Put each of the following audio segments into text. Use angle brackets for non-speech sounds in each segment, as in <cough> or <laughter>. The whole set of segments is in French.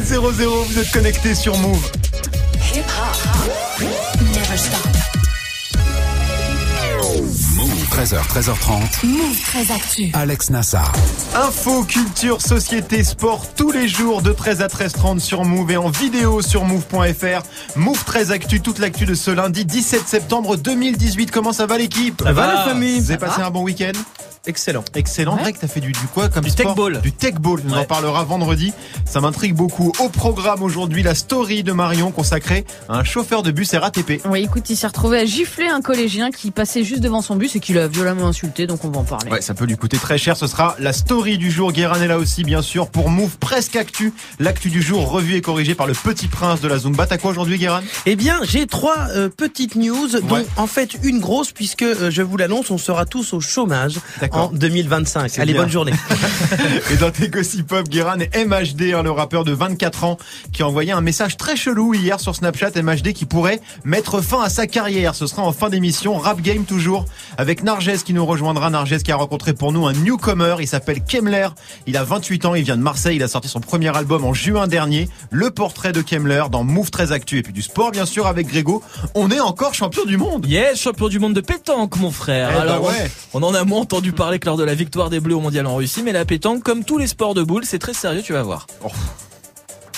13 00, vous êtes connectés sur Move. 13h, 13h30. Move très actu. Alex Nassar. Info, culture, société, sport, tous les jours de 13 à 13h30 sur Move et en vidéo sur Move.fr. Move 13 Actu, toute l'actu de ce lundi 17 septembre 2018. Comment ça va l'équipe? Ça va, la famille? Vous avez passé un bon week-end? Excellent. Excellent. Greg, t'as fait du, du quoi comme Du sport tech ball. Du tech ball. On en Ouais. parlera vendredi. Ça m'intrigue beaucoup. Au programme aujourd'hui, la story de Marion consacrée à un chauffeur de bus RATP. Oui, écoute, il s'est retrouvé à gifler un collégien qui passait juste devant son bus et qui l'a violemment insulté, donc on va en parler. Ouais, ça peut lui coûter très cher. Ce sera la story du jour. Guérin est là aussi, bien sûr, pour Move Presque Actu. L'actu du jour, revue et corrigée par le petit prince de la Zumba. T'as quoi aujourd'hui, Guérin? Eh bien, j'ai trois euh, petites news, dont Ouais. en fait une grosse, puisque euh, je vous l'annonce, on sera tous au chômage. En 2025. C'est Allez, bien. bonne journée. <laughs> Et dans tes gossip pop, Guérin est MHD, hein, le rappeur de 24 ans, qui a envoyé un message très chelou hier sur Snapchat. MHD qui pourrait mettre fin à sa carrière. Ce sera en fin d'émission. Rap Game toujours, avec Narges qui nous rejoindra. Narges qui a rencontré pour nous un newcomer. Il s'appelle Kemler. Il a 28 ans. Il vient de Marseille. Il a sorti son premier album en juin dernier. Le portrait de Kemler dans Move 13 Actu. Et puis du sport, bien sûr, avec Grégo. On est encore champion du monde. Yes, champion du monde de pétanque, mon frère. Eh bah Alors, ouais. on en a moins entendu parler que lors de la victoire des Bleus au mondial en Russie, mais la pétanque, comme tous les sports de boules, c'est très sérieux, tu vas voir. Oh.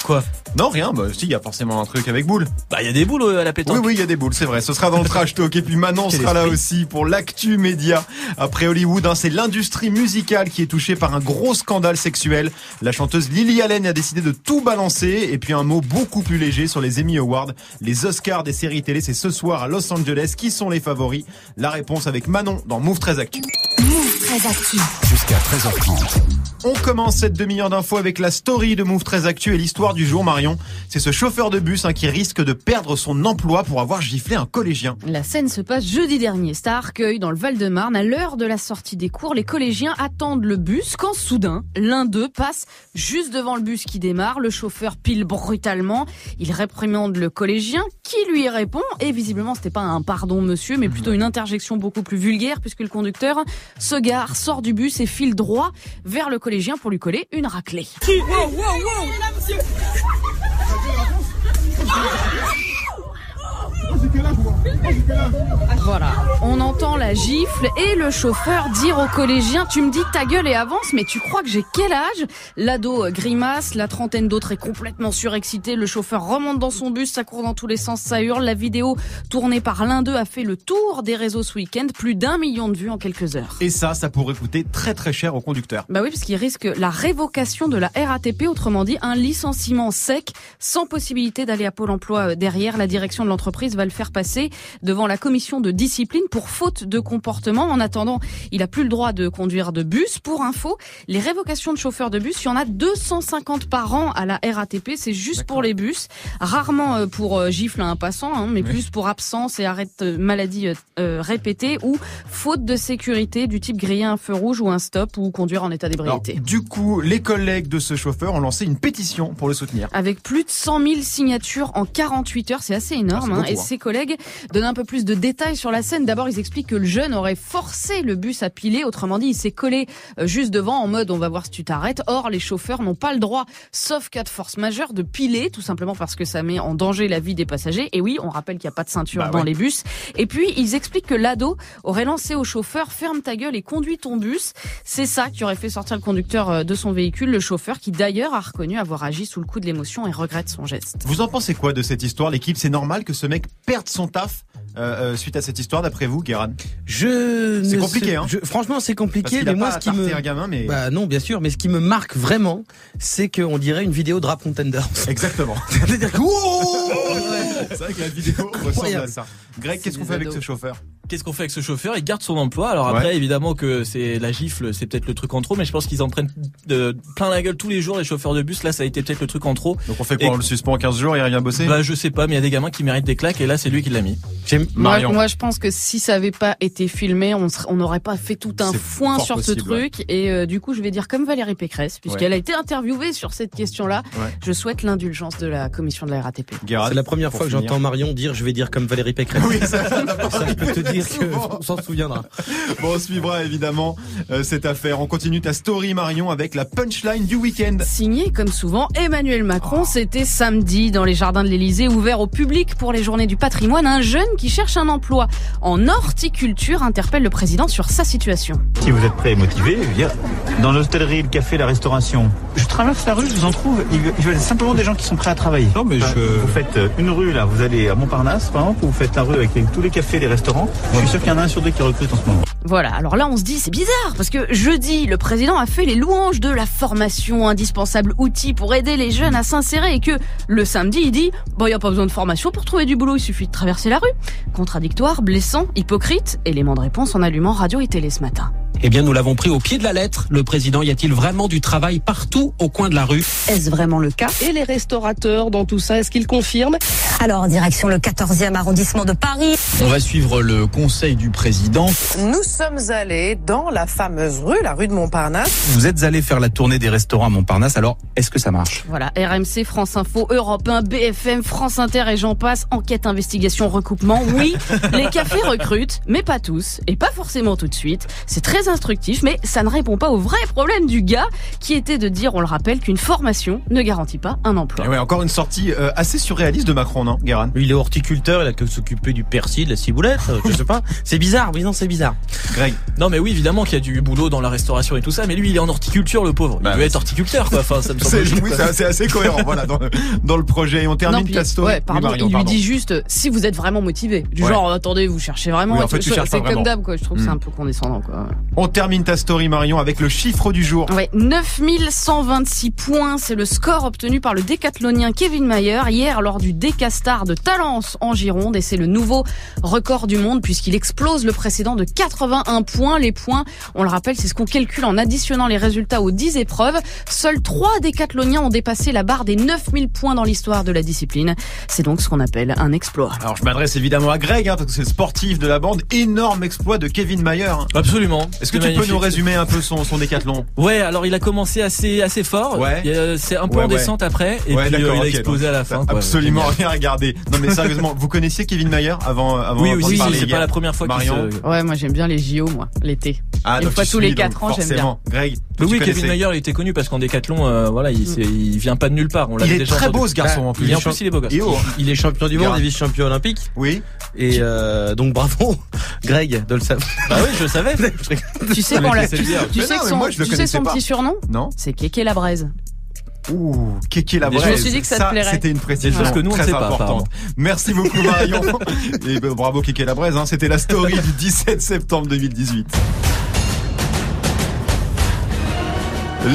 Quoi? Non, rien. Bah, si, il y a forcément un truc avec boule. Bah, il y a des boules euh, à la Oui, pétanque. oui, il y a des boules, c'est vrai. Ce sera dans le trash talk. Et puis Manon sera là aussi pour l'actu média. Après Hollywood, hein, c'est l'industrie musicale qui est touchée par un gros scandale sexuel. La chanteuse Lily Allen a décidé de tout balancer. Et puis un mot beaucoup plus léger sur les Emmy Awards. Les Oscars des séries télé, c'est ce soir à Los Angeles. Qui sont les favoris? La réponse avec Manon dans Move 13 Actu. Jusqu'à 13h30. On commence cette demi-heure d'infos avec la story de Move 13 Actu et l'histoire du jour, Marion. C'est ce chauffeur de bus hein, qui risque de perdre son emploi pour avoir giflé un collégien. La scène se passe jeudi dernier. C'est à Arcueil, dans le Val-de-Marne. À l'heure de la sortie des cours, les collégiens attendent le bus quand soudain, l'un d'eux passe juste devant le bus qui démarre. Le chauffeur pile brutalement. Il réprimande le collégien qui lui répond. Et visiblement, c'était pas un pardon monsieur, mais plutôt une interjection beaucoup plus vulgaire puisque le conducteur se gare, sort du bus et file droit vers le collégien pour lui coller une raclée. Voilà, on entend la gifle et le chauffeur dire au collégien Tu me dis ta gueule et avance, mais tu crois que j'ai quel âge? L'ado grimace, la trentaine d'autres est complètement surexcité. Le chauffeur remonte dans son bus, ça court dans tous les sens, ça hurle. La vidéo tournée par l'un d'eux a fait le tour des réseaux ce week-end, plus d'un million de vues en quelques heures. Et ça, ça pourrait coûter très très cher au conducteur. Bah oui, parce qu'il risque la révocation de la RATP, autrement dit un licenciement sec, sans possibilité d'aller à Pôle emploi euh, derrière. La direction de l'entreprise va le faire passer devant la commission de discipline pour faute de comportement. En attendant, il a plus le droit de conduire de bus. Pour info, les révocations de chauffeurs de bus, il y en a 250 par an à la RATP. C'est juste pour les bus. Rarement euh, pour euh, gifle à un passant, hein, mais plus pour absence et arrêt de maladie euh, euh, répétée ou faute de sécurité du type griller un feu rouge ou un stop ou conduire en état d'ébriété. du coup, les collègues de ce chauffeur ont lancé une pétition pour le soutenir. Avec plus de 100 000 signatures en 48 heures, c'est assez énorme. Ah, hein. Et hein. ses collègues donnent un peu plus de détails sur la scène. D'abord, ils expliquent que le jeune aurait forcé le bus à piler. Autrement dit, il s'est collé euh, juste devant en mode on va voir si tu t'arrêtes. Or, les chauffeurs n'ont pas le droit, sauf cas de force majeure, de piler, tout simplement parce que ça met en danger la vie des passagers. Et oui, on rappelle qu'il n'y a pas de ceinture Bah dans ouais. les bus. Et puis, ils expliquent que l'ado aurait lancé au chauffeur ferme ta gueule et conduis ton bus. C'est ça qui aurait fait sortir le conducteur euh, de son véhicule, le chauffeur qui d'ailleurs a reconnu avoir agi sous le coup de l'émotion et regrette son geste. Vous en pensez quoi de cette histoire, l'équipe? C'est normal que ce mec perde son taf euh, euh, suite à cette histoire, d'après vous, Guéran Je C'est compliqué, hein. je- franchement, c'est compliqué, mais moi, pas ce qui me. un gamin, mais Bah non, bien sûr, mais ce qui me marque vraiment, c'est qu'on dirait une vidéo de Rap Contenders. exactement. <laughs> C'est-à-dire que, <laughs> C'est vrai que la vidéo ressemble à ça. Greg, qu'est-ce qu'on fait avec ce chauffeur Qu'est-ce qu'on fait avec ce chauffeur? Il garde son emploi. Alors après, Ouais. évidemment que c'est la gifle, c'est peut-être le truc en trop, mais je pense qu'ils en prennent de, plein la gueule tous les jours les chauffeurs de bus. Là, ça a été peut-être le truc en trop. Donc on fait quoi? Et- On le suspend 15 jours, il revient bosser? Bah, je sais pas, mais il y a des gamins qui méritent des claques et là, c'est lui qui l'a mis. Moi, Marion. moi, je pense que si ça avait pas été filmé, on n'aurait pas fait tout un foin sur possible, ce truc. Et euh, du coup, je vais dire comme Valérie Pécresse, puisqu'elle a été interviewée sur cette question-là. Ouais. Je souhaite l'indulgence de la commission de la RATP. C'est la première fois que. J'entends Marion dire je vais dire comme Valérie Pécresse. Oui, ça, Ça, je peux te dire qu'on s'en souviendra. Bon, on suivra évidemment euh, cette affaire. On continue ta story Marion avec la punchline du week-end. Signé comme souvent Emmanuel Macron, c'était samedi dans les jardins de l'Élysée, ouvert au public pour les journées du patrimoine. Un jeune qui cherche un emploi en horticulture interpelle le président sur sa situation. Si vous êtes prêt et motivé, veux dire, dans l'hôtellerie, le café, la restauration, je traverse la rue, je vous en trouve, il y a simplement des gens qui sont prêts à travailler. Non, mais Enfin, je- Vous faites euh, une rue, là, vous allez à Montparnasse, par exemple, vous faites la rue avec tous les cafés, les restaurants. Je suis sûr qu'il y en a un sur deux qui recrute en ce moment. Voilà, alors là on se dit c'est bizarre parce que jeudi le président a fait les louanges de la formation, indispensable outil pour aider les jeunes à s'insérer et que le samedi il dit bon il y a pas besoin de formation pour trouver du boulot, il suffit de traverser la rue. Contradictoire, blessant, hypocrite, élément de réponse en allumant radio et télé ce matin. Eh bien, nous l'avons pris au pied de la lettre. Le président, y a-t-il vraiment du travail partout au coin de la rue? Est-ce vraiment le cas? Et les restaurateurs dans tout ça, est-ce qu'ils confirment? Alors, direction le 14e arrondissement de Paris. On va suivre le conseil du président. Nous sommes allés dans la fameuse rue, la rue de Montparnasse. Vous êtes allé faire la tournée des restaurants à Montparnasse, alors est-ce que ça marche? Voilà, RMC, France Info, Europe 1, BFM, France Inter et j'en passe. Enquête, investigation, recoupement. Oui, <laughs> les cafés recrutent, mais pas tous et pas forcément tout de suite. C'est très instructif, mais ça ne répond pas au vrai problème du gars qui était de dire, on le rappelle, qu'une formation ne garantit pas un emploi. Et ouais, encore une sortie euh, assez surréaliste de Macron, non, Guérin? Il est horticulteur, il a que s'occuper du persil, de la ciboulette, euh, je sais pas. <laughs> C'est bizarre, oui non c'est bizarre. Greg. Non mais oui évidemment qu'il y a du boulot dans la restauration et tout ça, mais lui il est en horticulture le pauvre. Il Bah, veut être horticulteur quoi. Enfin ça me <laughs> semble oui, c'est assez, cohérent voilà, dans, le, dans le projet. Et on termine Non, puis- ta story. ouais, Oui, pardon, Marion, il lui pardon. dit juste si vous êtes vraiment motivé. Du Ouais. genre, attendez, vous cherchez vraiment. Oui, en fait, tu cherches pas C'est comme vraiment. d'hab, quoi. Je trouve que c'est Hmm. un peu condescendant, quoi. On termine ta story Marion avec le chiffre du jour. Ouais, 9126 points, c'est le score obtenu par le décathlonien Kevin Mayer hier lors du Décastar de Talence en Gironde et c'est le nouveau record du monde puisqu'il explose le précédent de 81 points. Les points, on le rappelle, c'est ce qu'on calcule en additionnant les résultats aux 10 épreuves. Seuls 3 décathloniens ont dépassé la barre des 9000 points dans l'histoire de la discipline. C'est donc ce qu'on appelle un exploit. Alors je m'adresse évidemment à Greg hein, parce que c'est le sportif de la bande. Énorme exploit de Kevin Mayer. hein. Absolument. Est-ce que C'est tu peux nous résumer un peu son, son décathlon Ouais, alors il a commencé assez assez fort. Ouais. Il C'est un peu Ouais, en ouais. descente après et Ouais, puis euh, il a explosé à la fin. quoi. Absolument rien à regarder. Non mais sérieusement, vous connaissiez Kevin Mayer avant avant Oui parler c'est pas la première fois qu'il Marion. se. Ouais, moi j'aime bien les JO, moi, l'été. Ah, Une donc fois tous les suis, donc, quatre ans, j'aime forcément. Greg, oui, Kevin. Mayer, il était connu parce qu'en décathlon, euh, voilà, il, c'est- il vient pas de nulle part. On Il est déjà très beau ce garçon en plus. Et en plus, il est beau oh, Il est champion du monde Grave. et vice-champion olympique. Oui. Et euh, donc bravo, <laughs> Greg, de le savoir. Bah oui, je le savais. <laughs> Tu sais Avec qu'on l'a- les Selvières. Tu Mais sais non, que mais son, moi, je le tu sais connaissais son pas. petit surnom Non. C'est Kéké la braise. Ouh, Kéké la Je me braise. suis dit que ça te plairait. C'était une précision Des choses que nous, on ne très sait pas, importante. apparemment. Merci beaucoup Marion. <laughs> Et ben, bravo Kéké la braise. Hein. C'était la story du 17 septembre 2018.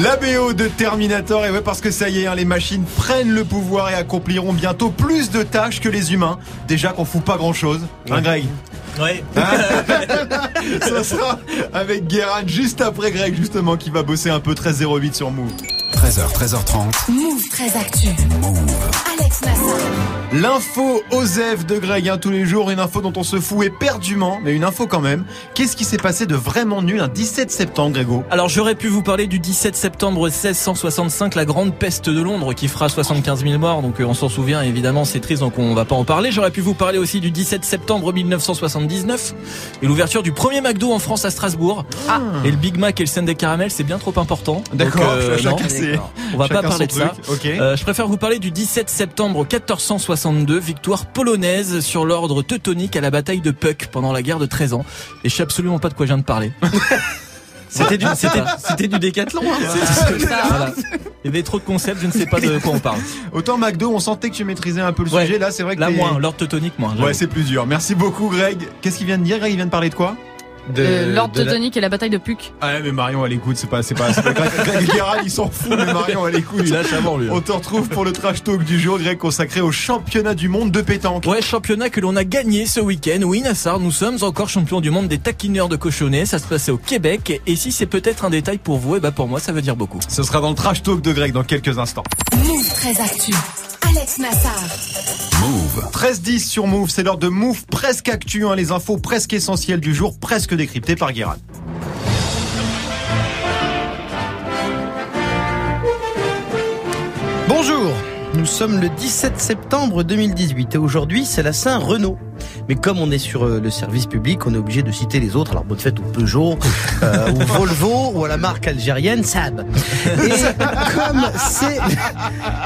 La BO de Terminator, et ouais parce que ça y est, hein, les machines prennent le pouvoir et accompliront bientôt plus de tâches que les humains. Déjà qu'on fout pas grand chose. Hein Greg? Ouais. <laughs> Ça sera avec Guérin juste après Greg justement qui va bosser un peu 13-08 sur Move. 13h, 13h30. Move très actu. Move. Alex Nassar. L'info Osef de Greg, hein, tous les jours, une info dont on se fout éperdument, mais une info quand même. Qu'est-ce qui s'est passé de vraiment nul un 17 septembre, Grégo? Alors j'aurais pu vous parler du 17 septembre 1665, la grande peste de Londres qui fera 75 000 morts, donc euh, on s'en souvient évidemment, c'est triste donc on va pas en parler. J'aurais pu vous parler aussi du 17 septembre 1979 et l'ouverture du premier McDo en France à Strasbourg. Ah. Et le Big Mac et le scène des caramels, c'est bien trop important. D'accord, euh, on va pas parler de ça. Euh, je préfère vous parler du 17 septembre 1462, victoire polonaise sur l'ordre teutonique à la bataille de Puck pendant la guerre de 13 ans. Et je sais absolument pas de quoi je viens de parler. <laughs> C'était du, c'était, c'était du décathlon. hein. Voilà. Il y avait trop de concepts, je ne sais pas de quoi on parle. <laughs> Autant McDo, on sentait que tu maîtrisais un peu le Ouais. sujet. Là, c'est vrai que Là moins, l'ordre teutonique moins. Ouais, c'est plus dur. Merci beaucoup, Greg. Qu'est-ce qu'il vient de dire, Greg? Il vient de parler de quoi? De- Euh, L'ordre de la- teutonique et la bataille de Puck. Ah ouais, mais Marion, elle écoute. C'est pas, c'est pas, c'est pas Greg, <laughs> Greg il s'en fout, mais Marion, elle écoute. Il lâche avant lui. On te retrouve pour le trash talk du jour, Greg, consacré au championnat du monde de pétanque. Ouais, championnat que l'on a gagné ce week-end. Oui, Nassar, nous sommes encore champions du monde des taquineurs de cochonnets. Ça se passait au Québec. Et si c'est peut-être un détail pour vous, et bah pour moi, ça veut dire beaucoup. Ce sera dans le trash talk de Greg dans quelques instants. Move très actu. Alex Nassar. Move. 13-10 sur Move, c'est l'heure de Move presque actu, hein, les infos presque essentielles du jour, presque décryptées par Guérin. Bonjour, nous sommes le 17 septembre 2018 et aujourd'hui c'est la Saint-Renaud. Mais comme on est sur euh, le service public, on est obligé de citer les autres. Alors bonne fête au Peugeot, euh, <laughs> ou Volvo, ou à la marque algérienne Saab. Et comme c'est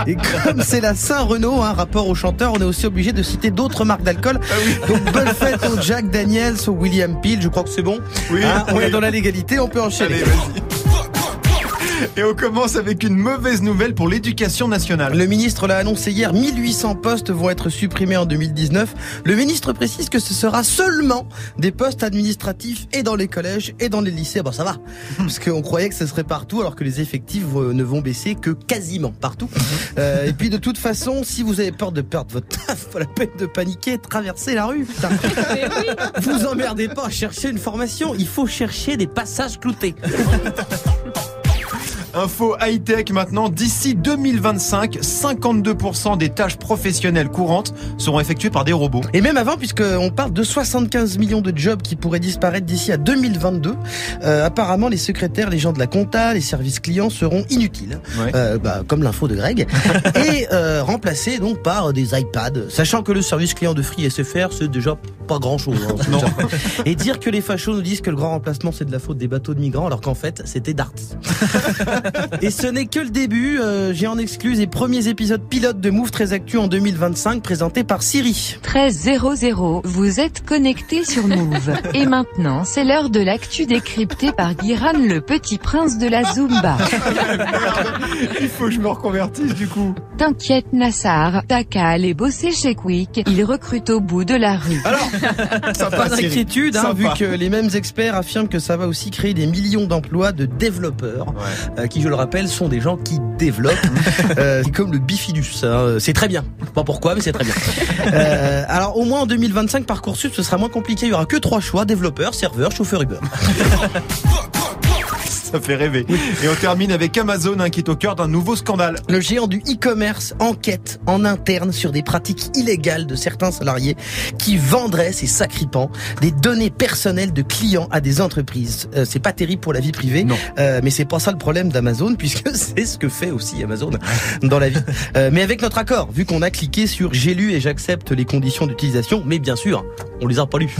et comme c'est la Saint-Renault, un rapport au chanteur, on est aussi obligé de citer d'autres marques d'alcool. Donc bonne fête au Jack Daniels, au William Peel. Je crois que c'est bon. Oui, Hein, on oui. est dans la légalité, on peut enchaîner. Allez. <laughs> Et on commence avec une mauvaise nouvelle pour l'éducation nationale. Le ministre l'a annoncé hier, 1800 postes vont être supprimés en 2019. Le ministre précise que ce sera seulement des postes administratifs et dans les collèges et dans les lycées. Bon, ça va, <laughs> parce qu'on croyait que ce serait partout, alors que les effectifs ne vont baisser que quasiment partout. <laughs> Euh, et puis de toute façon, si vous avez peur de perdre votre taf, pas la peine de paniquer, traversez la rue. Putain. Vous emmerdez pas à chercher une formation, il faut chercher des passages cloutés. Info high-tech maintenant, d'ici 2025, 52% des tâches professionnelles courantes seront effectuées par des robots. Et même avant, puisqu'on parle de 75 millions de jobs qui pourraient disparaître d'ici à 2022, euh, apparemment les secrétaires, les gens de la compta, les services clients seront inutiles, Ouais. Euh, bah, comme l'info de Greg, <laughs> et euh, remplacés donc par des iPads, sachant que le service client de Free SFR c'est déjà pas grand chose. Et dire que les fachos nous disent que le grand remplacement c'est de la faute des bateaux de migrants, alors qu'en fait c'était Darty. <laughs> Et ce n'est que le début. euh, J'ai en exclus les premiers épisodes pilotes de Move très Actu en 2025 présentés par Siri. 13.00, vous êtes connecté sur Move. Et maintenant, c'est l'heure de l'actu décryptée par Guiran le petit prince de la Zumba. Il faut que je me reconvertisse du coup. T'inquiète Nassar, t'as qu'à aller bosser chez Quick, il recrute au bout de la rue. Pas Siri. d'inquiétude, hein, vu que les mêmes experts affirment que ça va aussi créer des millions d'emplois de développeurs, euh, qui, je le rappelle, sont des gens qui développent, <laughs> euh, comme le bifidus. hein. C'est très bien. Pas pourquoi, mais c'est très bien. Euh, alors, au moins en 2025, Parcoursup, ce sera moins compliqué. Il y aura que trois choix développeur, serveur, chauffeur Uber. <laughs> Ça fait rêver. Et on termine avec Amazon hein, qui est au cœur d'un nouveau scandale. Le géant du e-commerce enquête en interne sur des pratiques illégales de certains salariés qui vendraient, c'est sacripant, des données personnelles de clients à des entreprises. Euh, c'est pas terrible pour la vie privée, Non. euh, mais c'est pas ça le problème d'Amazon <laughs> puisque c'est ce que fait aussi Amazon dans la vie. Euh, mais avec notre accord, vu qu'on a cliqué sur j'ai lu et j'accepte les conditions d'utilisation, mais bien sûr, on les a pas lues.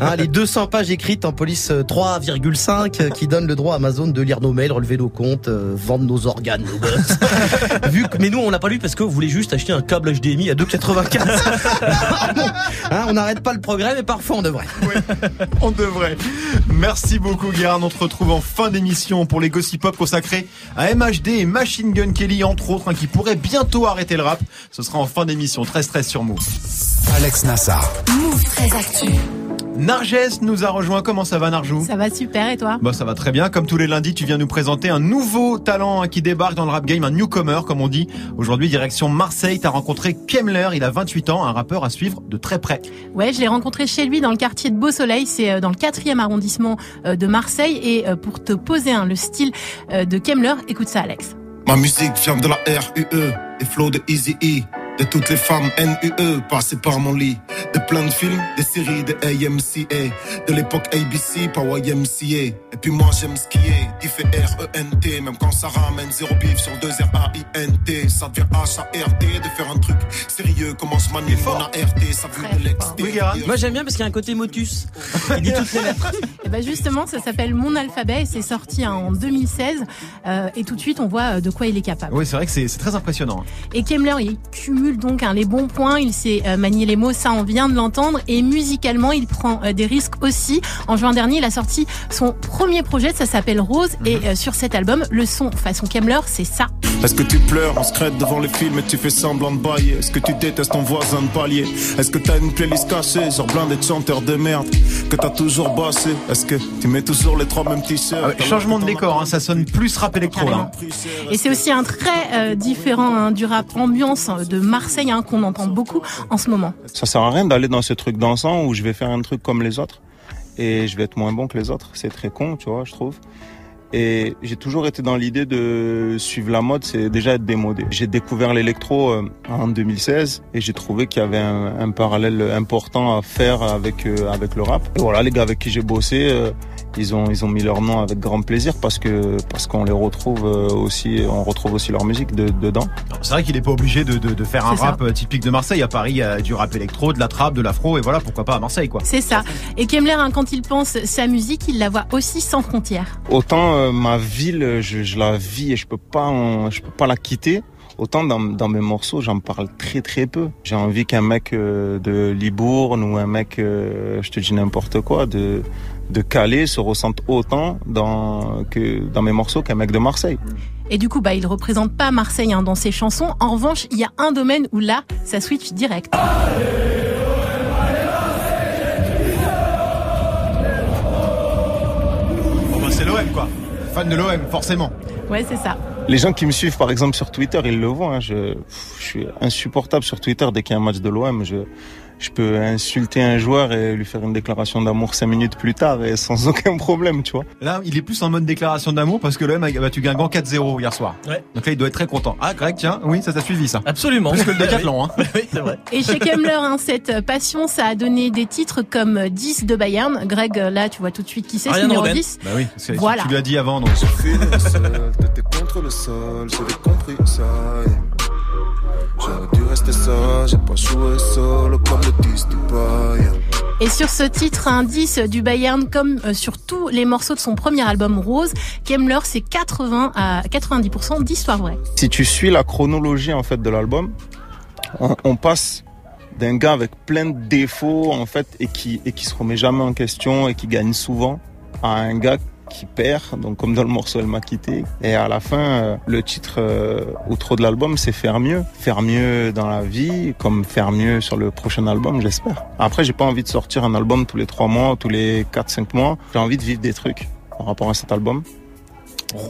Hein, les 200 pages écrites en police euh, 3,5 euh, qui donnent le droit à Amazon de lire nos mails, relever nos comptes, euh, vendre nos organes, nos gosses. <laughs> Vu que, mais nous, on l'a pas lu parce que vous voulez juste acheter un câble HDMI à 2,95. <laughs> Hein, on n'arrête pas le progrès, mais parfois on devrait. On devrait. Merci beaucoup Guérin. On te retrouve en fin d'émission pour les Gossip Pop consacrés à MHD et Machine Gun Kelly entre autres hein, qui pourraient bientôt arrêter le rap. Ce sera en fin d'émission. Très stress sur Move. Alex Nassar. Move très actu. Narges nous a rejoint. Comment ça va Narjou? Ça va super et toi? Bah ça va très bien. Comme tous les lundis, tu viens nous présenter un nouveau talent hein, qui débarque dans le rap game, un newcomer comme on dit. Aujourd'hui, direction Marseille, t'as rencontré Kemler. Il a 28 ans, un rappeur à suivre de très près. Ouais, je l'ai rencontré chez lui dans le quartier de Beau Soleil, c'est euh, dans le quatrième arrondissement euh, de Marseille. Et euh, pour te poser un, le style de Kemler, écoute ça Alex. Ma musique vient de la RUE, des flows de Easy E, de toutes les femmes NUE passées par mon lit, de plein de films, des séries de AMCA, de l'époque ABC par YMCA. Et puis moi j'aime skier, il fait R-E-N-T, même quand ça ramène zéro bif sur deux R-A-I-N-T, ça devient H-A-R-T de faire un truc sérieux, comment je manie mon ART, ça vient de l'extérieur. Moi j'aime bien parce qu'il y a un côté motus. <laughs> Il dit toutes les lettres. Et ben justement, ça s'appelle Mon alphabet et c'est sorti en 2016. Euh, et tout de suite, on voit euh, de quoi il est capable. Oui, c'est vrai que c'est c'est très impressionnant. Et Kemler, il cumule donc hein, les bons points, il sait euh, manier les mots, ça on vient de l'entendre, et musicalement il prend euh, des risques aussi. En juin dernier, il a sorti son premier projet, ça s'appelle Rose, et euh, sur cet album, le son façon Kemler, c'est ça. Est-ce que tu pleures en secret devant les films et tu fais semblant de bailler? Est-ce que tu détestes ton voisin de palier? Est-ce que t'as une playlist cachée, genre blindée de chanteurs de merde Que t'as toujours bossé Est-ce que tu mets toujours les trois mêmes t-shirts? Ah Changement de décor, hein, ça sonne plus rap électro. Et c'est aussi un très euh, différent hein, du rap ambiance de Marseille hein, qu'on entend beaucoup en ce moment. Ça sert à rien d'aller dans ce truc dansant où je vais faire un truc comme les autres et je vais être moins bon que les autres. C'est très con, tu vois, je trouve. Et j'ai toujours été dans l'idée de suivre la mode, c'est déjà être démodé. J'ai découvert l'électro euh, en 2016 et j'ai trouvé qu'il y avait un, parallèle important à faire avec euh, avec le rap. Voilà, les gars avec qui j'ai bossé, euh, ils ont ils ont mis leur nom avec grand plaisir parce que parce qu'on les retrouve euh, aussi on retrouve aussi leur musique de- dedans. C'est vrai qu'il est pas obligé de, de, de faire un ça. rap euh, typique de Marseille. À Paris, il y a du rap électro, de la trap, de l'afro, et voilà, pourquoi pas à Marseille, quoi. C'est ça. Et Kemmler, hein, quand il pense sa musique, il la voit aussi sans frontières. Autant euh, ma ville, je, je la vis et je peux pas en- je peux pas la quitter. Autant dans, dans mes morceaux, j'en parle très très peu. J'ai envie qu'un mec euh, de Libourne ou un mec, euh, je te dis n'importe quoi, de de Calais se ressente autant dans que dans mes morceaux qu'un mec de Marseille. Et du coup, bah, il représente pas Marseille hein, dans ses chansons. En revanche, il y a un domaine où là, ça switch direct. Bon, bah, c'est l'OM, quoi. Fan de l'OM, forcément. Ouais, c'est ça. Les gens qui me suivent par exemple sur Twitter, ils le voient. hein, je, suis insupportable sur Twitter dès qu'il y a un match de l'OM. Je, je peux insulter un joueur et lui faire une déclaration d'amour cinq minutes plus tard et sans <laughs> aucun problème, tu vois. Là, il est plus en mode déclaration d'amour parce que l'OM a battu Guingamp 4-0 hier soir. Ouais. Donc là, il doit être très content. Ah, Greg, tiens, oui, ça t'a suivi, ça. Absolument. Plus que le <laughs> décathlon, hein. <laughs> Oui, c'est vrai. Et chez Kemmler, hein, cette passion, ça a donné des titres comme 10 de Bayern. Greg, là, tu vois tout de suite qui c'est, c'est Ryan numéro Robben. 10. Bah oui, c'est- Voilà. tu lui as dit avant, donc. Fini seul, t'étais contre le sol, j'avais compris ça. Yeah. J'aurais dû rester ça, j'ai pas joué solo comme le 10 du Bayern. Et sur ce titre, un 10 du Bayern, comme euh, sur tous les morceaux de son premier album Rose, Kemmler, c'est 80 à 90% d'histoire vraie. Si tu suis la chronologie en fait de l'album, on, on passe d'un gars avec plein de défauts en fait et qui et qui se remet jamais en question et qui gagne souvent à un gars qui perd. Donc comme dans le morceau Elle m'a quitté. Et à la fin euh, le titre euh, outro de l'album c'est faire mieux. Faire mieux dans la vie comme faire mieux sur le prochain album j'espère. Après j'ai pas envie de sortir un album tous les trois mois tous les 4-5 mois. J'ai envie de vivre des trucs par rapport à cet album.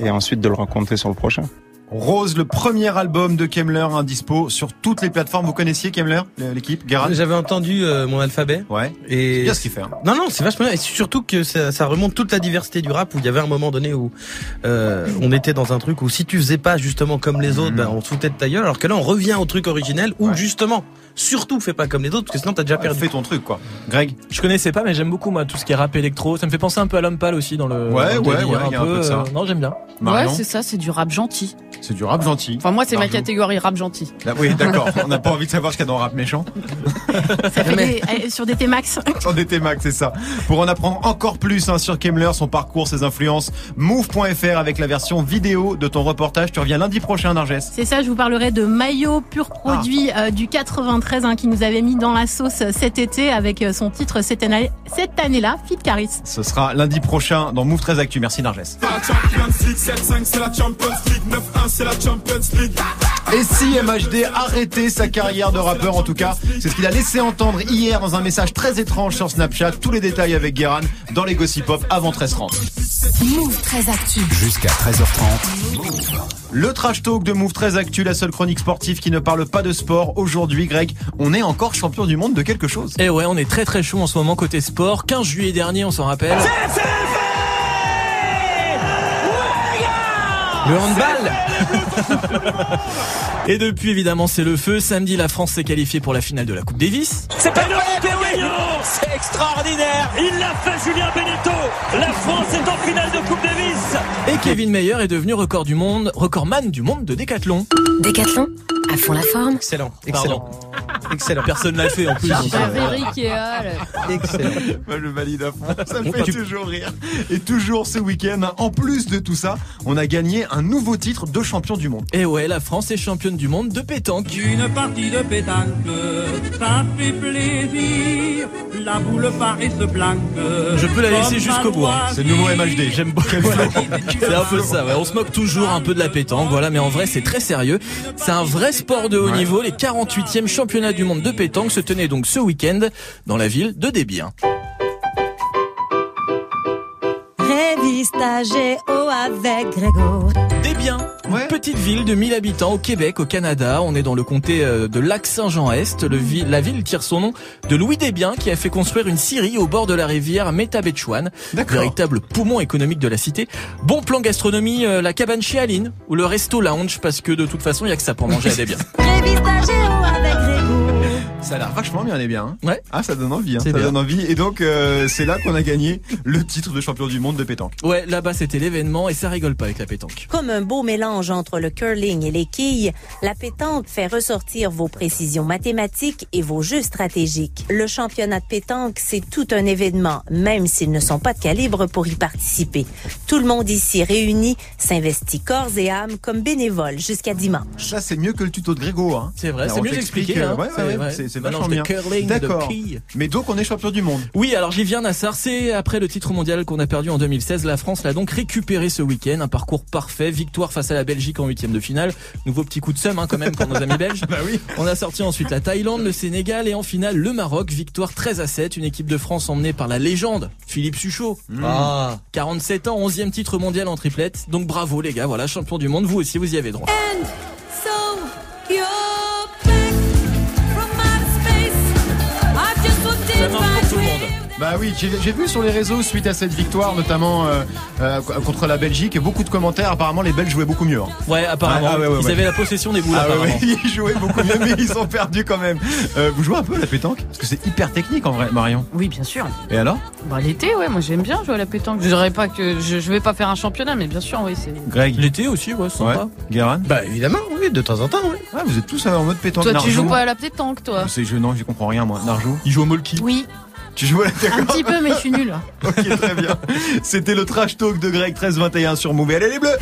Et ensuite de le raconter sur le prochain Rose, le premier album de Kemmler, un dispo sur toutes les plateformes. Vous connaissiez Kemmler, l'équipe, Garant J'avais entendu euh, mon alphabet. Ouais. Et C'est bien ce qu'il fait. hein. Non, non, c'est vachement bien. Et surtout que ça, ça remonte toute la diversité du rap où il y avait un moment donné où euh, on était dans un truc où si tu faisais pas justement comme les autres, Mhm. ben, on se foutait de ta gueule. Alors que là, on revient au truc originel où justement, surtout fais pas comme les autres parce que sinon t'as déjà perdu. Fais ton truc, quoi. Greg Je connaissais pas, mais j'aime beaucoup moi tout ce qui est rap électro. Ça me fait penser un peu à l'homme pâle aussi dans le. Ouais, dans le ouais, délire, ouais, il y a un peu de ça. euh, Non, j'aime bien. Marion Ouais, c'est ça, c'est du rap gentil. C'est du rap gentil. Enfin, moi, c'est ma catégorie rap gentil. Ah oui, d'accord. <laughs> On n'a pas envie de savoir ce qu'il y a dans le rap méchant. Ça fait des- <laughs> euh, sur des T-Max. Sur des T-Max, c'est ça. Pour en apprendre encore plus hein, sur Kemmler, son parcours, ses influences, move.fr avec la version vidéo de ton reportage. Tu reviens lundi prochain, Narges. C'est ça, je vous parlerai de maillot pur produit euh, du 93 hein, qui nous avait mis dans la sauce cet été avec euh, son titre cette année- cette année-là, Fit Caris. Ce sera lundi prochain dans Move 13 Actu. Merci, Narges. La Champions League, 7-5 c'est la Champions League, 9-1 c'est la Champions League. Et si MHD arrêtait sa carrière de rappeur en tout cas, c'est ce qu'il a laissé entendre hier dans un message très étrange sur Snapchat. Tous les détails avec Guéran dans les Gossip Pop avant 13h30. Move 13 Actu. Jusqu'à 13h30. Le trash talk de Move 13 Actu, la seule chronique sportive qui ne parle pas de sport. Aujourd'hui, Greg, on est encore champion du monde de quelque chose. Et ouais, on est très très chaud en ce moment côté sport. 15 juillet dernier, on s'en rappelle. Le handball <laughs> Et depuis, évidemment, c'est le feu. Samedi, la France s'est qualifiée pour la finale de la Coupe Davis. C'est pas C'est extraordinaire Il l'a fait Julien Beneteau La France est en finale de Coupe Davis Et Kevin Meyer est devenu record du monde, recordman du monde de décathlon. Décathlon, à fond la forme. Excellent, excellent. Excellent. Personne l'a fait en plus. Al. Excellent. Moi, je valide à fond. Ça me fait toujours rire. Et toujours ce week-end, en plus de tout ça, on a gagné un nouveau titre de champion du monde. Et ouais, la France est championne du monde de pétanque. Une partie de pétanque, ça fait plaisir. La boule paraît se planque. Je peux la laisser jusqu'au bout. hein. C'est le nouveau MHD. J'aime beaucoup. C'est un peu ça, ouais. On se moque toujours un peu de la pétanque, voilà, mais en vrai, c'est très sérieux. C'est un vrai sport de haut Ouais. niveau. Les 48e championnats du monde de pétanque se tenaient donc ce week-end dans la ville de Desbiens. Révista Géo avec Grégo. Desbiens, une petite ville de 1000 habitants au Québec, au Canada. On est dans le comté euh, de Lac-Saint-Jean-Est. La ville tire son nom de Louis Desbiens qui a fait construire une scierie au bord de la rivière Métabetchouane, véritable poumon économique de la cité. Bon plan gastronomie, euh, la cabane chez Aline ou le resto lounge parce que de toute façon, il y a que ça pour manger à Desbiens. <laughs> Révista Géo avec Grégo. Ça a l'air vachement bien, les bien. hein. Ouais. Ah, ça donne envie. Hein. Ça bien. donne envie. Et donc, euh, c'est là qu'on a gagné le titre de champion du monde de pétanque. Ouais, là-bas c'était l'événement et ça rigole pas avec la pétanque. Comme un beau mélange entre le curling et les quilles, la pétanque fait ressortir vos précisions mathématiques et vos jeux stratégiques. Le championnat de pétanque, c'est tout un événement, même s'ils ne sont pas de calibre pour y participer. Tout le monde ici réuni s'investit corps et âme comme bénévole jusqu'à dimanche. Ça, c'est mieux que le tuto de Grégo. Hein. C'est vrai, c'est on mieux expliqué. euh, hein. ouais, ouais, C'est ouais, vrai. c'est c'est de curling, D'accord. Mais donc, on est champion du monde. Oui, alors j'y viens Nassar, c'est après le titre mondial qu'on a perdu en 2016, la France l'a donc récupéré ce week-end, un parcours parfait, victoire face à la Belgique en huitième de finale, nouveau petit coup de seum hein, quand même pour nos amis belges. <laughs> Bah oui. On a sorti ensuite la Thaïlande, le Sénégal et en finale le Maroc, victoire 13 à 7, une équipe de France emmenée par la légende Philippe Suchot. Ah. 47 ans, 11e titre mondial en triplette, donc bravo les gars, voilà, champion du monde, vous aussi vous y avez droit. Bah oui, j'ai vu sur les réseaux suite à cette victoire, notamment euh, euh, contre la Belgique, beaucoup de commentaires. Apparemment, les Belges jouaient beaucoup mieux. hein. Ouais, apparemment, Ah, ah, ouais, ouais, ils ouais. avaient la possession des boules Ah ouais, apparemment. ouais, <laughs> ils jouaient beaucoup mieux, mais ils ont perdu quand même. Euh, vous jouez un peu à la pétanque? Parce que c'est hyper technique en vrai, Marion. Oui, bien sûr. Et alors? Bah, l'été, ouais, moi j'aime bien jouer à la pétanque. Je dirais pas que je, je vais pas faire un championnat, mais bien sûr, oui, c'est. Greg? L'été aussi, ouais, sympa. Guérin? Bah évidemment, oui, de temps en temps, oui. Ah, vous êtes tous en mode pétanque. Toi, tu joues pas à la pétanque, toi? C'est je non, j'y comprends rien moi. Narjou? Il joue au molki. Oui, Tu joues à la Un petit peu, mais je suis nulle. <laughs> Ok, très bien. C'était le trash talk de Greg 1321 sur Move. Allez les bleus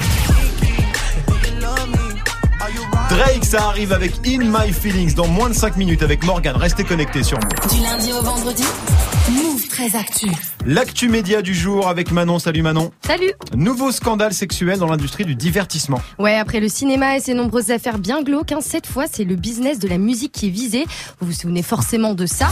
Drake, ça arrive avec In My Feelings dans moins de 5 minutes avec Morgan. Restez connectés sur Move. Du lundi au vendredi, Move très actu. L'actu média du jour avec Manon. Salut Manon. Salut Nouveau scandale sexuel dans l'industrie du divertissement. Ouais, après le cinéma et ses nombreuses affaires bien glauques, hein, cette fois c'est le business de la musique qui est visé. Vous vous souvenez forcément de ça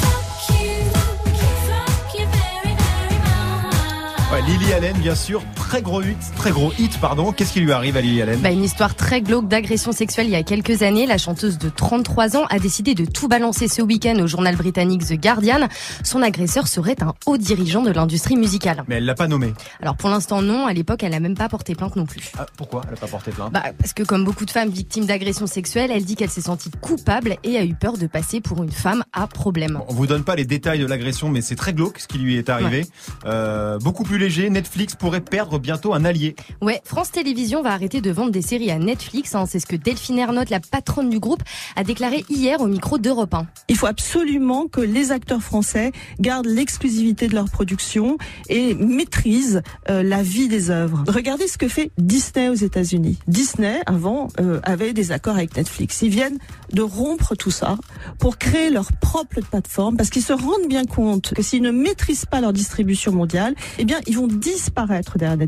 Lily Allen, bien sûr, très gros hit, très gros hit, pardon. Qu'est-ce qui lui arrive à Lily Allen bah, Une histoire très glauque d'agression sexuelle il y a quelques années. La chanteuse de 33 ans a décidé de tout balancer ce week-end au journal britannique The Guardian. Son agresseur serait un haut dirigeant de l'industrie musicale. Mais elle l'a pas nommé. Alors pour l'instant non, à l'époque elle a même pas porté plainte non plus. Ah, pourquoi Elle a pas porté plainte? Bah, parce que comme beaucoup de femmes victimes d'agression sexuelle, elle dit qu'elle s'est sentie coupable et a eu peur de passer pour une femme à problème. On vous donne pas les détails de l'agression, mais c'est très glauque ce qui lui est arrivé. Euh, beaucoup plus léger, Netflix pourrait perdre bientôt un allié. Ouais, France Télévisions va arrêter de vendre des séries à Netflix. hein. C'est ce que Delphine Ernotte, la patronne du groupe, a déclaré hier au micro d'Europe 1. Il faut absolument que les acteurs français gardent l'exclusivité de leur production et maîtrisent euh, la vie des œuvres. Regardez ce que fait Disney aux États-Unis. Disney, avant, euh, avait des accords avec Netflix. Ils viennent de rompre tout ça pour créer leur propre plateforme parce qu'ils se rendent bien compte que s'ils ne maîtrisent pas leur distribution mondiale, eh bien, ils vont disparaître derrière Netflix.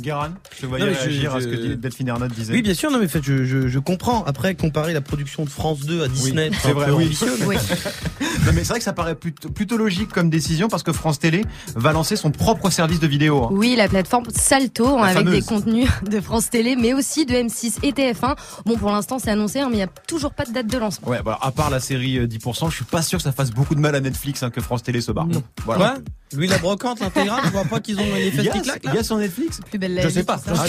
Guérin, je te voyais Non, mais je- réagir à ce que dit- Delphine Ernotte disait. Oui, bien sûr, non, mais en fait, je, je, je comprends. Après, comparer la production de France 2 à Disney, Oui, c'est vrai, peu oui. ambitieux. mais- Oui. <laughs> Non, mais c'est vrai que ça paraît plutôt, plutôt logique comme décision parce que France Télé va lancer son propre service de vidéo. hein. Oui, la plateforme Salto, hein, La avec fameuse. des contenus de France Télé, mais aussi de M6 et TF1. Bon, pour l'instant, c'est annoncé, hein, mais il n'y a toujours pas de date de lancement. Ouais, bah, à part la série euh, 10%, je suis pas sûr que ça fasse beaucoup de mal à Netflix hein, que France Télé se barre. Non. Voilà. Louis la brocante, l'intégrale, je vois pas qu'ils ont les Il fesses y, qui claquent, il y a sur Netflix Plus belle Je sais pas. Ah,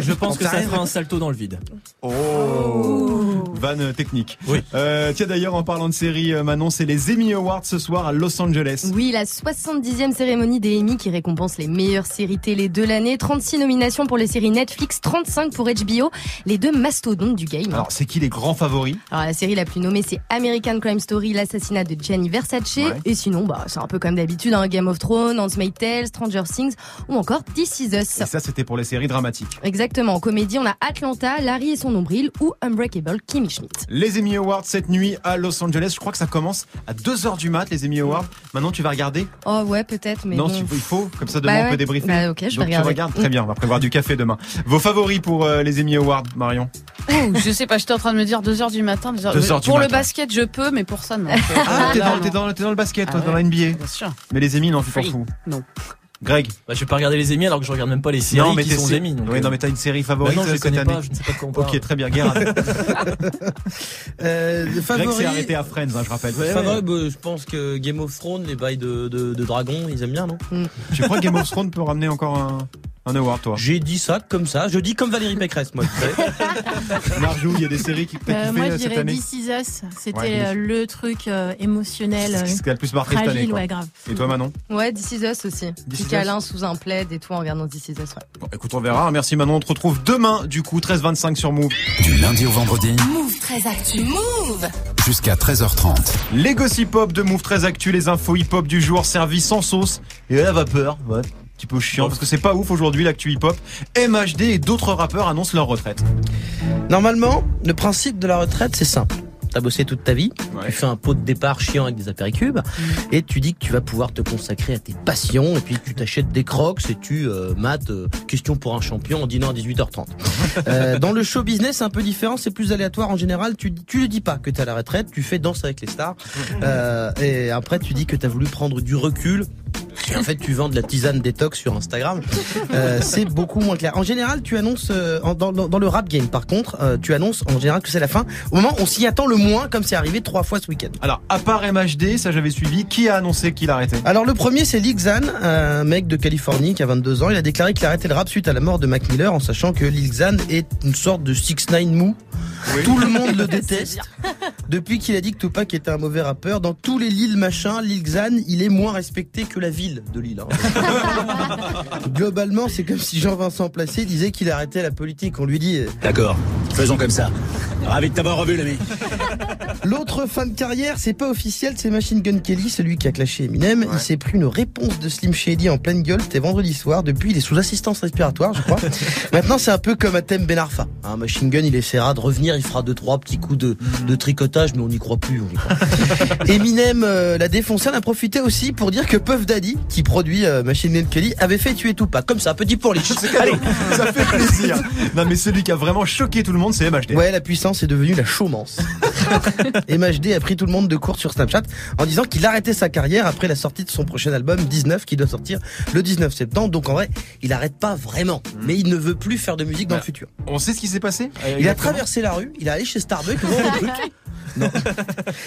je pense que ça fera un salto dans le vide. Oh, Vanne technique. Oui. Euh, tiens d'ailleurs en parlant de série, euh, Manon, c'est les Emmy Awards ce soir à Los Angeles. Oui, la 70e cérémonie des Emmy qui récompense les meilleures séries télé de l'année. 36 nominations pour les séries Netflix, 35 pour HBO, les deux mastodontes du game. Alors c'est qui les grands favoris? Alors la série la plus nommée c'est American Crime Story, l'assassinat de Gianni Versace. Ouais. Et sinon, bah, c'est un peu comme d'habitude, hein, Game of Thrones, Handmaid's Tale, Stranger Things ou encore This Is Us. Et ça c'était pour les séries dramatiques. Exactement, en comédie on a Atlanta, Larry et son nombril ou Unbreakable Kimmy Schmidt. Les Emmy Awards cette nuit à Los Angeles. Je crois que ça commence à 2h du mat les Emmy Awards. Maintenant tu vas regarder Oh ouais peut-être, mais Non, bon. il faut. Comme ça demain Bah on peut débriefer. Bah ok, je vais regarder. Tu regardes Très bien, on va prévoir du café demain. Vos favoris pour euh, les Emmy Awards, Marion Ouh, je sais pas, j'étais en train de me dire 2h du matin. 2 2 heures du pour le matin. basket, je peux, mais pour ça, non. Ah, t'es dans, dans, dans le basket, toi, Ah dans ouais. la NBA. Bien sûr. Mais les Emmy, non, tu t'en fous. Non. Greg Bah, je vais pas regarder les émis alors que je regarde même pas les séries Non, mais qui sont émis. donc, Oui, euh, non, mais t'as une série bah favorite non, je euh, cette année pas, je ne sais pas de quoi on <laughs> parle. Ok, très bien, Guérin. <laughs> Euh, Greg s'est arrêté à Friends, hein, je rappelle. Favori, bah, je pense que Game of Thrones, les bails de, de, de dragons, ils aiment bien, non? Je crois que Game of Thrones peut ramener encore un. Un award, toi J'ai dit ça comme ça. Je dis comme Valérie Pécresse, moi. <laughs> Marjou, il y a des séries qui Euh, moi, je cette dirais This Is Us. C'était Ouais, euh, le truc euh, émotionnel. C'est ce qui a le plus marqué cette année. quoi. ouais, grave. Et toi, Manon Ouais, This Is Us aussi. This Petit câlin sous un plaid et tout en regardant This Is Us. Ouais. Bon, écoute, on verra. Merci Manon. On te retrouve demain, du coup, 13h25 sur Move. Du lundi au vendredi, Move très actu. Move jusqu'à 13h30. Les gossip hop de Move très actu, les infos hip hop du jour servis sans sauce et à la vapeur. Ouais. Un petit peu chiant parce que c'est pas ouf aujourd'hui l'actu hip hop. MHD et d'autres rappeurs annoncent leur retraite. Normalement, le principe de la retraite, c'est simple. T'as bossé toute ta vie, Ouais. tu fais un pot de départ chiant avec des apéricubes, et tu dis que tu vas pouvoir te consacrer à tes passions, et puis tu t'achètes des crocs et tu euh, mates euh, question pour un champion en dînant à 18h30. <laughs> Euh, dans le show business, c'est un peu différent, c'est plus aléatoire en général. Tu tu le dis pas que t'es à la retraite, tu fais danse avec les stars, <laughs> euh, et après tu dis que t'as voulu prendre du recul. Et en fait, tu vends de la tisane détox sur Instagram. Euh, c'est beaucoup moins clair. En général, tu annonces euh, en- dans, dans- dans le rap game. Par contre, euh, tu annonces en général que c'est la fin. Au moment, où on s'y attend le moins, comme c'est arrivé trois fois ce week-end. Alors, à part MHD, ça j'avais suivi, qui a annoncé qu'il arrêtait? Alors le premier c'est Lil Xan, un mec de Californie qui a 22 ans. Il a déclaré qu'il arrêtait le rap suite à la mort de Mac Miller en sachant que Lil Xan est une sorte de 6 9 mou. Tout le monde le <laughs> déteste. Depuis qu'il a dit que Tupac était un mauvais rappeur, dans tous les Lil machin, Lil Xan, il est moins respecté que la ville de Lille. hein. <laughs> Globalement, c'est comme si Jean-Vincent Placé disait qu'il arrêtait la politique. On lui dit euh, D'accord, faisons comme ça. Ravi de t'avoir revu, l'ami. L'autre fin de carrière, c'est pas officiel, c'est Machine Gun Kelly, celui qui a clashé Eminem. Il s'est pris une réponse de Slim Shady en pleine gueule, c'était vendredi soir. Depuis, il est sous assistance respiratoire, je crois. <laughs> Maintenant, c'est un peu comme Atem Ben Arfa. Hein, Machine Gun, il essaiera de revenir, il fera deux, trois petits coups de, de tricotage, mais on n'y croit plus. On y croit. <laughs> Eminem euh, l'a défoncé, en a profité aussi pour dire que Puff Daddy, qui produit euh, Machine Gun Kelly, avait fait tuer Tupac. Comme ça, petit pour les <laughs> Allez, Ça fait plaisir. Non mais celui qui a vraiment choqué tout le monde, c'est MHD. Ouais, la puissance est devenue la chômance. <laughs> MHD a pris tout le monde de court sur Snapchat en disant qu'il arrêtait sa carrière après la sortie de son prochain album 19 qui doit sortir le 19 septembre. Donc en vrai, il arrête pas vraiment, mais il ne veut plus faire de musique dans le Voilà. futur. On sait ce qui s'est passé Euh, Il a traversé la rue, il est allé chez Starbucks. <laughs> Non.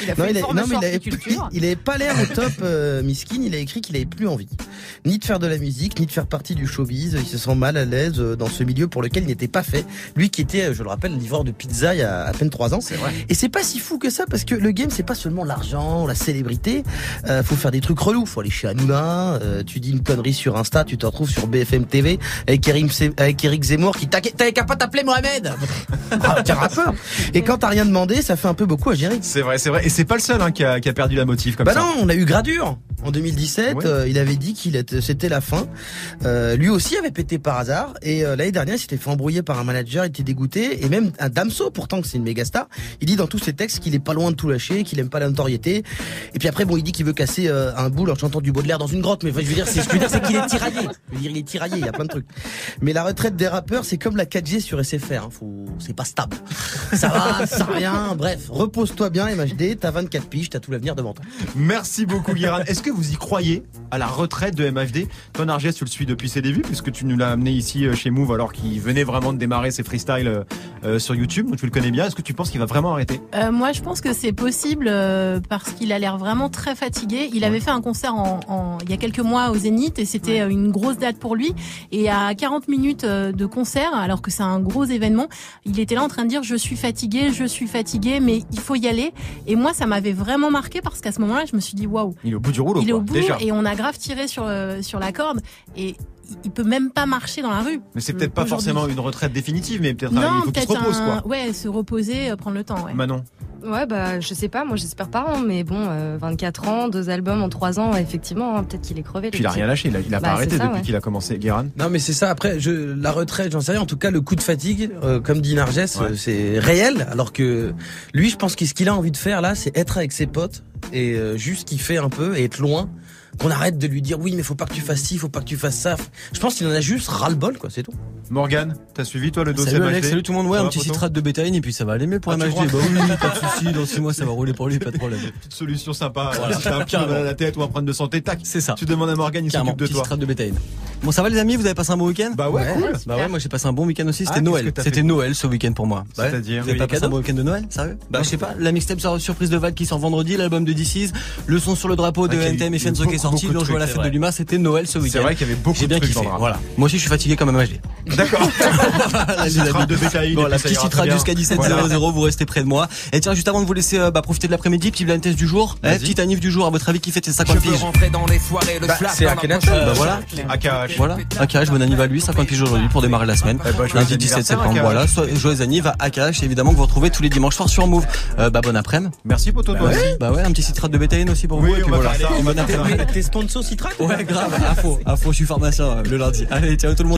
Il a fait Non, une il, a- non, formation mais il avait, horticulture. il avait pas l'air au top, euh, miskin. Il a écrit qu'il avait plus envie, ni de faire de la musique, ni de faire partie du showbiz. Il se sent mal à l'aise euh, dans ce milieu pour lequel il n'était pas fait. Lui qui était, euh, je le rappelle, livreur de pizza il y a à peine trois ans. Et c'est pas si fou que ça parce que le game c'est pas seulement l'argent, la célébrité. Euh, faut faire des trucs relous. Faut aller chez Hanouna. euh, tu dis une connerie sur Insta, tu te retrouves sur BFM TV avec Eric, avec Eric Zemmour qui t'a- t'avais qu'à pas t'appeler Mohamed. <laughs> Ah, T'es rappeur. Et quand t'as rien demandé, ça fait un peu beaucoup à C'est vrai, c'est vrai. Et c'est pas le seul hein, qui, a, qui a perdu la motive comme Bah ça. non, on a eu Gradure en 2017. Ouais. euh, il avait dit qu'il était, c'était la fin. Euh, lui aussi avait pété par hasard. Et euh, l'année dernière, il s'était fait embrouiller par un manager. Il était dégoûté. Et même un Damso, pourtant que c'est une méga star, il dit dans tous ses textes qu'il est pas loin de tout lâcher, qu'il aime pas la notoriété. Et puis après, bon, il dit qu'il veut casser un boule en chantant du Baudelaire dans une grotte. Mais enfin, je veux dire, c'est, ce que je veux dire, c'est qu'il est tiraillé. Je veux dire, il est tiraillé. Il y a plein de trucs. Mais la retraite des rappeurs, c'est comme la 4G sur SFR. hein. Faut, c'est pas stable. Ça va, ça rien. Bref, repose-toi bien, MHD. T'as 24 piges, t'as tout l'avenir devant toi. Merci beaucoup Guérin. Est-ce que vous y croyez à la retraite de MHD Toi Narges, tu le suis depuis ses débuts puisque tu nous l'as amené ici euh, chez Move alors qu'il venait vraiment de démarrer ses freestyles euh, euh, sur YouTube. Donc tu le connais bien. Est-ce que tu penses qu'il va vraiment arrêter? Euh, moi, je pense que c'est possible euh, parce qu'il a l'air vraiment très fatigué. Il avait fait un concert en, en- il y a quelques mois au Zénith et c'était une grosse date pour lui. Et à 40 minutes de concert, alors que c'est un gros événement, il était là en train de dire je suis fatigué, je suis fatigué, mais il faut y aller. Et moi, ça m'avait vraiment marqué parce qu'à ce moment-là, je me suis dit waouh, Il est au bout du rouleau. il est au bout déjà. et on a grave tiré sur euh, sur la corde et il- peut même pas marcher dans la rue. Mais c'est peut-être pas forcément une retraite définitive, mais peut-être il faut qu'il se repose un- quoi. ouais, se reposer, euh, prendre le temps. Ouais. Manon. Ouais, bah, je sais pas, moi j'espère pas, hein, mais bon, euh, 24 ans, deux albums en trois ans, effectivement, hein, peut-être qu'il est crevé. Puis il a rien lâché. Il a, il a Bah, pas arrêté ça, depuis ouais. qu'il a commencé. Guérin. Non mais c'est ça. Après, je, la retraite, j'en sais rien. En tout cas, le coup de fatigue, euh, comme dit Narges, euh, c'est réel. Alors que lui, je pense que ce qu'il a envie de faire là, c'est être avec ses potes et euh, juste kiffer un peu et être loin. Qu'on arrête de lui dire oui, mais faut pas que tu fasses ci, faut pas que tu fasses ça. Je pense qu'il en a juste ras le bol, quoi. C'est tout. Morgan, t'as suivi toi le dossier Salut Alex, salut tout le monde. Ouais, un petit citrate de bétaïne et puis ça va aller mieux pour Ah, tu MHD. Bah oui, pas de soucis. Dans 6 mois, ça va rouler pour lui, pas de problème. <laughs> Petite solution sympa. Voilà, si t'as un petit mal à la tête ou un problème de santé, tac. C'est ça. Tu demandes à Morgan, il s'occupe de toi. de bétaïne. Bon, ça va les amis, vous avez passé un bon week-end? Bah ouais, cool. Bah ouais, moi j'ai passé un bon week-end aussi, c'était Ah, Noël. C'était Noël ce week-end pour moi. Ouais. C'est-à-dire Vous avez pas passé un bon week-end de Noël, sérieux? Bah je sais pas, la mixtape sur- surprise de Val qui sort vendredi, l'album de DC's, le son sur le drapeau de Ouais, qu'il y a eu- NTM et Fianso qui sorti, l'on joué à la fête c'est de Luma, c'était Noël ce week-end. vrai qu'il y avait beaucoup de bien trucs kiffé. Voilà. Moi aussi je suis fatigué. D'accord. <laughs> De bétail, Bon, et la petite citra jusqu'à 17h00, vous restez près de moi. Et tiens, juste avant de vous laisser euh, bah, profiter de l'après-midi, petit blind test du jour, eh, Vas-y. petite anniv du jour, à votre avis qui fête ses 50 piges dans les soirées, le Bah, flash c'est Akhenaton. Bah voilà. AKH. Voilà, AKH, bon anniv à lui, 50 piges aujourd'hui pour démarrer la semaine. Eh ben, Lundi 17 anniversaire, septembre, voilà. Joyeux anniv à AKH, évidemment, que vous retrouvez tous les dimanches soirs sur Move. Euh, bah, bon après-midi. Merci Poto, toi aussi. Bah ouais, un petit citrate de bétaïne aussi pour vous. Et on puis voilà. Bon après-midi. T'es sponsor Citrac Ouais, grave, à faux, à faux, je suis pharmacien le lundi. Allez, ciao tout le monde.